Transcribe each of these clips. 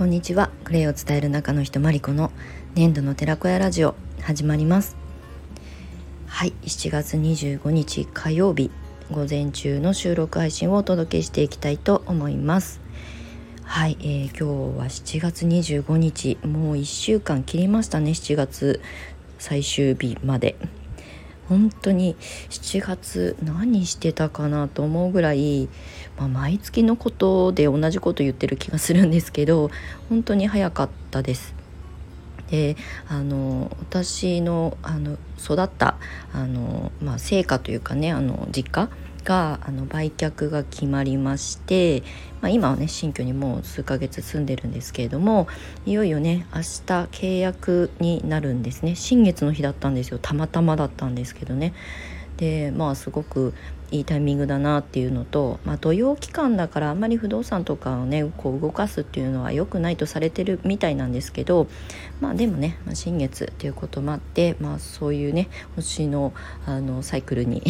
こんにちは。クレイを伝える中の人マリコの年度の寺子屋ラジオ始まります。はい7月25日火曜日午前中の収録配信をお届けしていきたいと思います。はい、えー、今日は7月25日もう1週間切りましたね7月最終日まで。本当に7月何してたかなと思うぐらい、まあ、毎月のことで同じこと言ってる気がするんですけど本当に早かったです。であの私のあの育ったあの、まあ、成果というかねあの実家があの売却が決まりまして、まあ、今はね新居にもう数ヶ月住んでるんですけれどもいよいよね明日契約になるんですね。新月の日だったんですよ。たまたまだったんですけどね。でまあすごくいいタイミングだなっていうのと、まあ、土曜期間だからあんまり不動産とかをねこう動かすっていうのは良くないとされてるみたいなんですけどまあでもね、まあ、新月っていうこともあって、まあ、そういうね星のあのサイクルに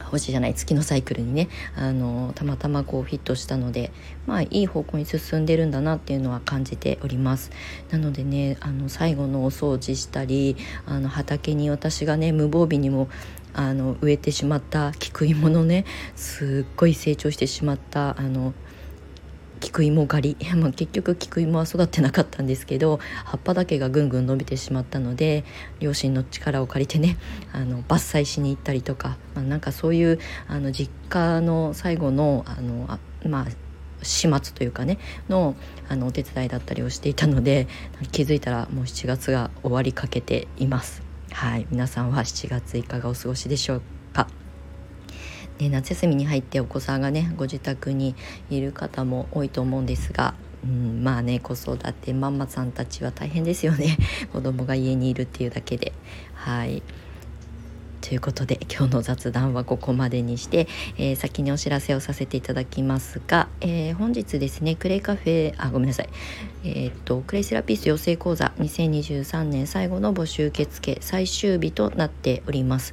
星じゃない月のサイクルにねあのたまたまこうフィットしたのでまあいい方向に進んでるんだなっていうのは感じております。なのでねあの最後のお掃除したりあの畑に私がね無防備にもあの植えてしまった菊芋のねすっごい成長してしまったあの菊芋狩り、まあ、結局菊芋は育ってなかったんですけど葉っぱだけがぐんぐん伸びてしまったので両親の力を借りてねあの伐採しに行ったりとか、まあ、なんかそういうあの実家の最後のあのあまあ始末というかねのあのお手伝いだったりをしていたので気づいたらもう7月が終わりかけています。はい皆さんは7月いかがお過ごしでしょうか？ね、夏休みに入ってお子さんがねご自宅にいる方も多いと思うんですが、うん、まあね子育てママさんたちは大変ですよね 子供が家にいるっていうだけではい。ということで 今日の雑談はここまでにして、えー、先にお知らせをさせていただきますが、えー、本日ですねクレイカフェあごめんなさいえー、っとクレイセラピス養成講座2023年最後の募集受付最終日となっております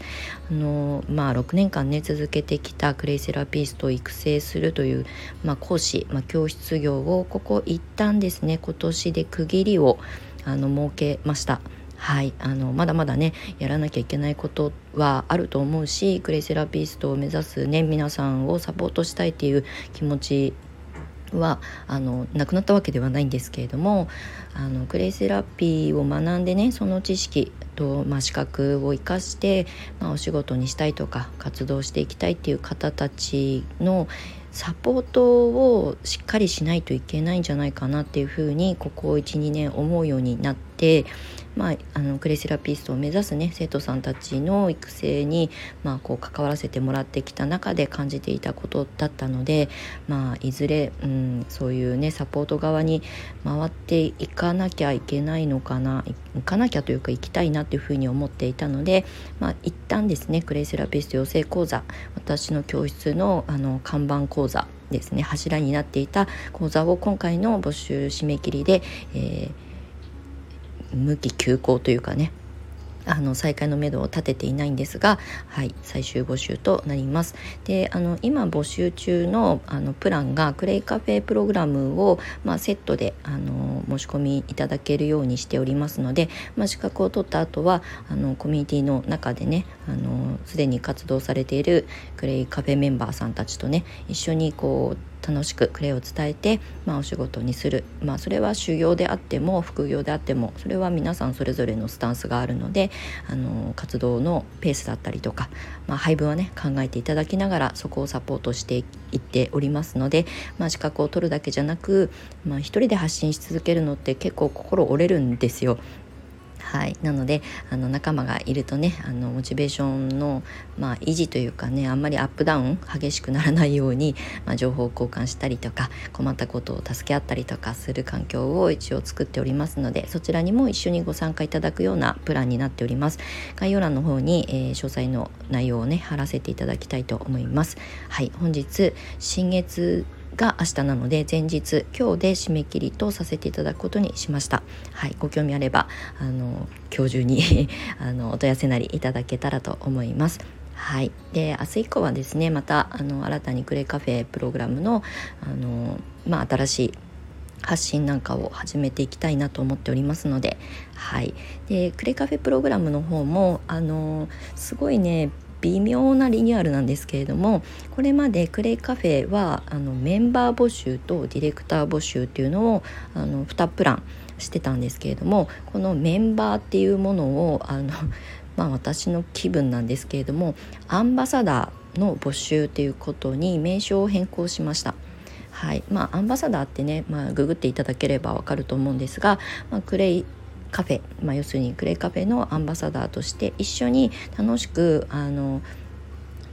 あのまあ6年間ね続けてきたクレイセラピストを育成するという、まあ、講師、まあ、教室業をここ一旦ですね今年で区切りをあの設けました。はいあのまだまだねやらなきゃいけないことはあると思うしクレイセラピストを目指すね皆さんをサポートしたいっていう気持ちはあのなくなったわけではないんですけれどもあのクレイセラピーを学んでねその知識と、まあ、資格を生かして、まあ、お仕事にしたいとか活動していきたいっていう方たちのサポートをしっかりしないといけないんじゃないかなっていうふうにここ12年思うようになってまあ、あのクレイセラピストを目指すね生徒さんたちの育成に、まあ、こう関わらせてもらってきた中で感じていたことだったので、まあ、いずれ、うん、そういうねサポート側に回っていかなきゃいけないのかな行かなきゃというか行きたいなというふうに思っていたので、まあ、一旦ですねクレイセラピスト養成講座私の教室のあの看板講座ですね柱になっていた講座を今回の募集締め切りで、えー無期休校というかねあの再開のめどを立てていないんですが、はい、最終募集となります。であの今募集中のあのプランがクレイカフェプログラムを、まあ、セットであの申し込みいただけるようにしておりますので、まあ、資格を取った後はあのコミュニティの中でねすでに活動されているクレイカフェメンバーさんたちとね一緒にこう楽しくクレイを伝えて、まあ、お仕事にする、まあ、それは修行であっても副業であってもそれは皆さんそれぞれのスタンスがあるのであの活動のペースだったりとか、まあ、配分はね考えていただきながらそこをサポートしていっておりますので、まあ、資格を取るだけじゃなく、まあ、一人で発信し続けるのって結構心折れるんですよ。はい、なのであの仲間がいるとねあのモチベーションの、まあ、維持というかねあんまりアップダウン激しくならないように、まあ、情報交換したりとか困ったことを助け合ったりとかする環境を一応作っておりますのでそちらにも一緒にご参加いただくようなプランになっております。概要欄の方に、えー、詳細の内容をね貼らせていただきたいと思います。はい。本日新月が明日なので前日今日で締め切りとさせていただくことにしました。はいご興味あればあの今日中に あのお問い合わせなりいただけたらと思います。はい、で明日以降はですねまたあの新たにクレカフェプログラムのあの、まあ、新しい発信なんかを始めていきたいなと思っておりますので、はい、でクレカフェプログラムの方もあのすごいね微妙なリニューアルなんですけれどもこれまでクレイカフェはあのメンバー募集とディレクター募集っていうのをあの2プランしてたんですけれどもこのメンバーっていうものをあの まあ私の気分なんですけれどもアンバサダーの募集ということに名称を変更しました。はいまあ、アンバサダーってね、まあ、ググっていただければわかると思うんですが、まあ、クレイカフェ、まあ、要するにクレイカフェのアンバサダーとして一緒に楽しくあの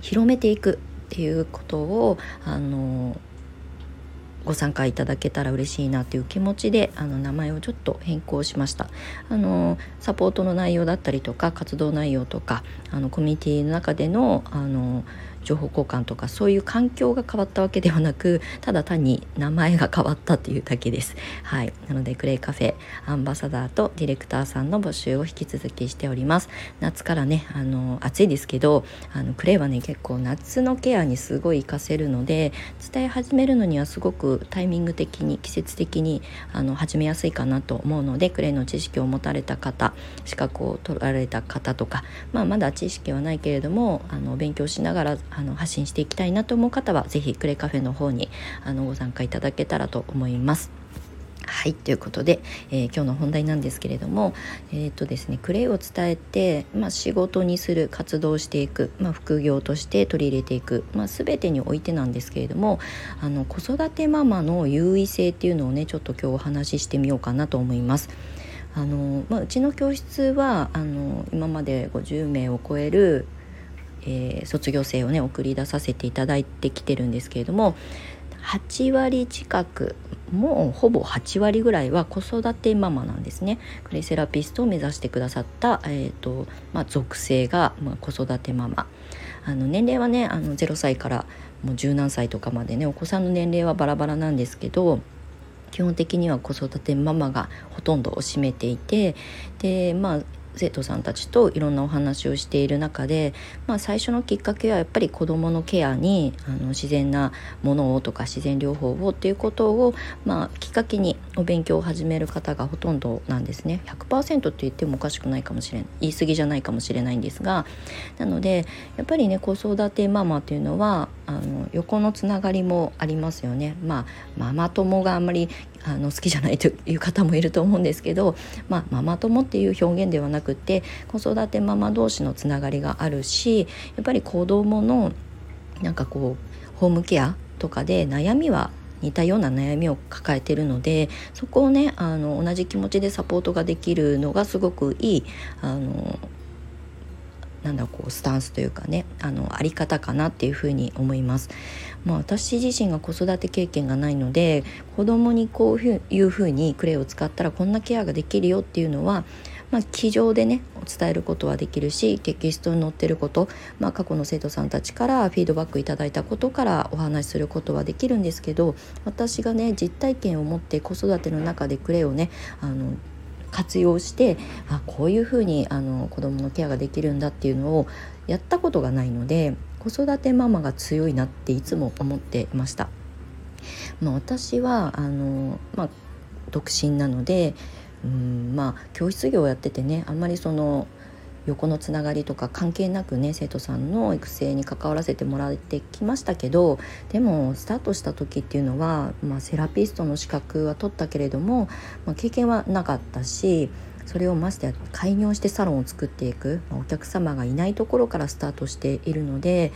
広めていくっていうことをあのご参加いただけたら嬉しいなという気持ちであの名前をちょっと変更しました。あのサポートの内容だったりとか活動内容とかあのコミュニティの中でのあの情報交換とかそういう環境が変わったわけではなくただ単に名前が変わったというだけです。はい、なのでクレイカフェアンバサダーとディレクターさんの募集を引き続きしております。夏からねあの暑いですけどあのクレイはね結構夏のケアにすごい活かせるので伝え始めるのにはすごくタイミング的に季節的にあの始めやすいかなと思うのでクレイの知識を持たれた方資格を取られた方とか、まあ、まだ知識はないけれどもあの勉強しながらあの発信していきたいなと思う方は是非クレカフェの方にあのご参加いただけたらと思います。はいということで、えー、今日の本題なんですけれども、えーとですね、クレイを伝えて、まあ、仕事にする活動していく、まあ、副業として取り入れていく、まあ、全てにおいてなんですけれどもあの子育てママの優位性っていうのをねちょっと今日お話ししてみようかなと思います。あのまあ、うちの教室はあの今まで50名を超えるえー、卒業生をね送り出させていただいてきてるんですけれども8割近くもうほぼ8割ぐらいは子育てママなんですね。クレセラピストを目指してくださった、えーとまあ、属性が、まあ、子育てママ。あの年齢はねあの0歳からもう十何歳とかまでねお子さんの年齢はバラバラなんですけど基本的には子育てママがほとんどを占めていてでまあ生徒さんたちといろんなお話をしている中で、まあ、最初のきっかけはやっぱり子どものケアにあの自然なものをとか自然療法をっていうことを、まあ、きっかけにお勉強を始める方がほとんどなんですね100%って言ってもおかしくないかもしれない言い過ぎじゃないかもしれないんですがなのでやっぱりね子育てママというのはあの横のつながりもありますよね。まあママ友があんまりあの好きじゃないという方もいると思うんですけど、まあ、ママ友っていう表現ではなくて子育てママ同士のつながりがあるしやっぱり子どものなんかこうホームケアとかで悩みは似たような悩みを抱えてるのでそこをねあの同じ気持ちでサポートができるのがすごくいいあのなんだこうスタンスというかねあのあり方かなっていうふに思います。まあ、私自身が子育て経験がないので子供にこういうふうにクレイを使ったらこんなケアができるよっていうのはまあ、机上でね伝えることはできるしテキストに載ってること、まあ、過去の生徒さんたちからフィードバックいただいたことからお話しすることはできるんですけど私がね実体験を持って子育ての中でクレイをねあの活用してあこういうふうにあの子どものケアができるんだっていうのをやったことがないので子育てママが強いなっていつも思っていました。まあ、私はあの、まあ、独身なのでうんまあ教室業をやっててねあんまりその横のつながりとか関係なくね生徒さんの育成に関わらせてもらってきましたけどでもスタートした時っていうのは、まあ、セラピストの資格は取ったけれども、まあ、経験はなかったしそれをましてや開業してサロンを作っていく、まあ、お客様がいないところからスタートしているので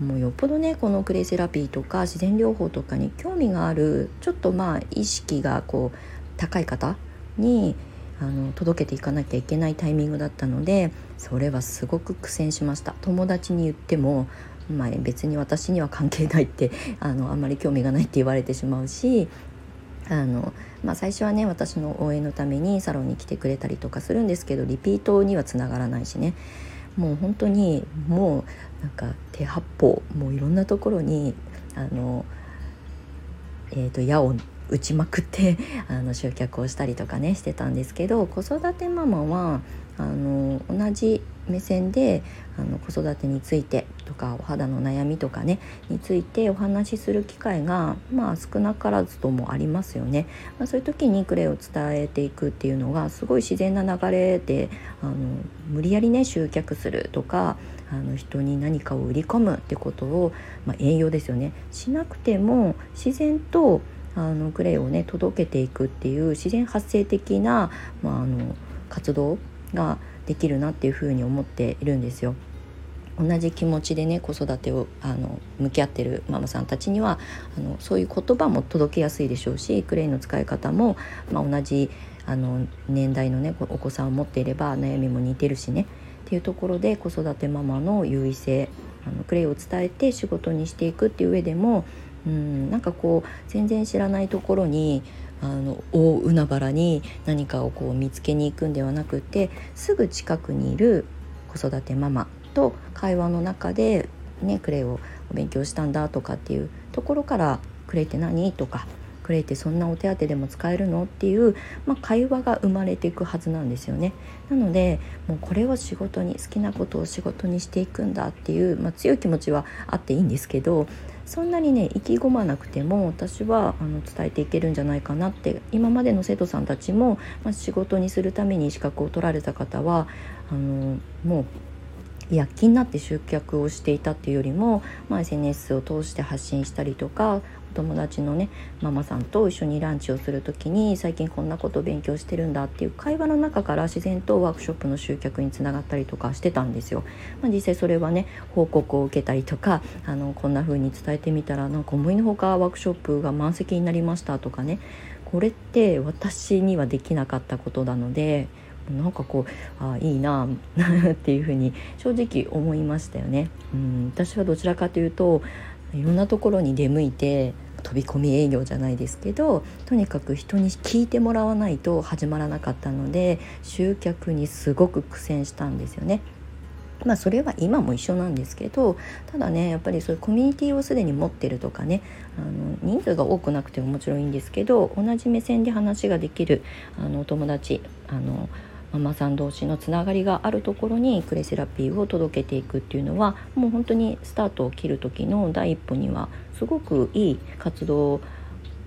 もうよっぽどねこのクレイセラピーとか自然療法とかに興味があるちょっとまあ意識がこう高い方にあの届けていかなきゃいけないタイミングだったのでそれはすごく苦戦しました。友達に言っても、まあ、別に私には関係ないって あのあんまり興味がないって言われてしまうしあの、まあ、最初はね私の応援のためにサロンに来てくれたりとかするんですけどリピートにはつながらないしね。もう本当にもうなんか手八方もういろんなところにあの、えーと矢を打ちまくって あの集客をしたりとかねしてたんですけど子育てママはあの同じ目線であの子育てについてとかお肌の悩みとかねについてお話しする機会がまあ少なからずともありますよね、まあ、そういう時にクレイを伝えていくっていうのがすごい自然な流れであの無理やりね集客するとかあの人に何かを売り込むってことを、まあ、営業ですよね。しなくても自然とあのクレイをね届けていくっていう自然発生的な、まあ、あの活動ができるなっていうふうに思っているんですよ。同じ気持ちでね子育てをあの向き合ってるママさんたちにはあのそういう言葉も届けやすいでしょうしクレイの使い方も、まあ、同じあの年代のねお子さんを持っていれば悩みも似てるしねっていうところで子育てママの優位性あのクレイを伝えて仕事にしていくっていう上でもうんなんかこう全然知らないところにあの大海原に何かをこう見つけに行くんではなくてすぐ近くにいる子育てママと会話の中で、ね、クレイをお勉強したんだとかっていうところから「クレイって何?」とか「クレイってそんなお手当でも使えるの?」っていう、まあ、会話が生まれていくはずなんですよね。なのでもうこれを仕事に好きなことを仕事にしていくんだっていう、まあ、強い気持ちはあっていいんですけどそんなにね意気込まなくても私はあの伝えていけるんじゃないかなって今までの生徒さんたちも、まあ、仕事にするために資格を取られた方はあのもう躍起になって集客をしていたっていうよりも、まあ、SNS を通して発信したりとか友達のねママさんと一緒にランチをする時に最近こんなことを勉強してるんだっていう会話の中から自然とワークショップの集客につながったりとかしてたんですよ。まあ、実際それはね報告を受けたりとかあのこんな風に伝えてみたらなんか思いのほかワークショップが満席になりましたとかねこれって私にはできなかったことなのでなんかこうあいいな っていうふうに正直思いましたよね。うん私はどちらかというといろんなところに出向いて飛び込み営業じゃないですけどとにかく人に聞いてもらわないと始まらなかったので集客にすごく苦戦したんですよね。まあそれは今も一緒なんですけどただねやっぱりそういうコミュニティをすでに持ってるとかねあの人数が多くなくてももちろんいいんですけど同じ目線で話ができるあのお友達あのママさん同士のつながりがあるところにクレセラピーを届けていくっていうのはもう本当にスタートを切る時の第一歩にはすごくいい活動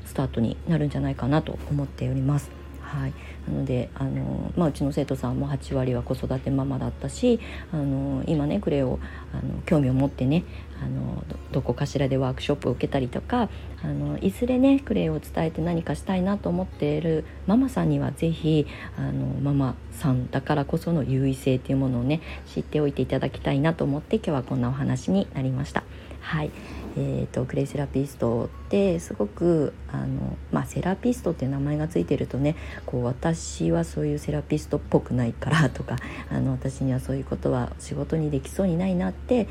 スタートになるんじゃないかなと思っております。はい、なのであの、まあ、うちの生徒さんも8割は子育てママだったしあの今ねクレをあの興味を持ってねあのどこかしらでワークショップを受けたりとかあのいずれねクレイを伝えて何かしたいなと思っているママさんには是非あのママさんだからこその優位性っていうものをね知っておいていただきたいなと思って今日はこんなお話になりました。はい。えーと、クレイセラピストってすごくあの、まあ、セラピストって名前がついてるとねこう私はそういうセラピストっぽくないからとか あの私にはそういうことは仕事にできそうにないなって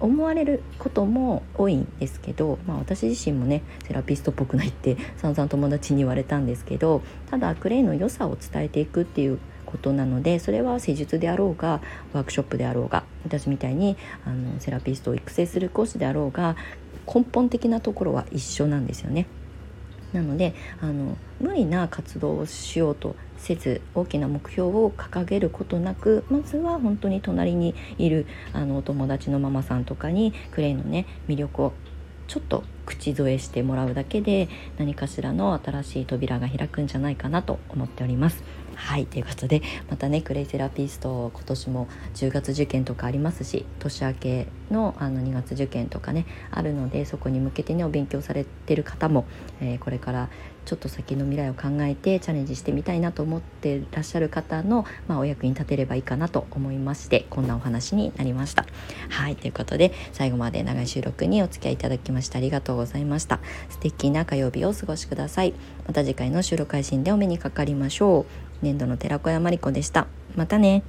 思われることも多いんですけど、まあ、私自身もねセラピストっぽくないって散々友達に言われたんですけどただクレイの良さを伝えていくっていうことなのでそれは施術であろうがワークショップであろうが私みたいにあのセラピストを育成する講師であろうが根本的なところは一緒なんですよね。なのであの無理な活動をしようとせず大きな目標を掲げることなくまずは本当に隣にいるあのお友達のママさんとかにクレイのね魅力をちょっと口添えしてもらうだけで何かしらの新しい扉が開くんじゃないかなと思っております。はいということでまたねクレイセラピスト今年も10月受験とかありますし年明けのあの2月受験とかねあるのでそこに向けてねお勉強されてる方も、えー、これからちょっと先の未来を考えてチャレンジしてみたいなと思ってらっしゃる方の、まあ、お役に立てればいいかなと思いましてこんなお話になりました。はいということで最後まで長い収録にお付き合いいただきましてありがとうございました。素敵な火曜日をお過ごしください。また次回の収録配信でお目にかかりましょう。年度の寺子屋まりこでした。またね。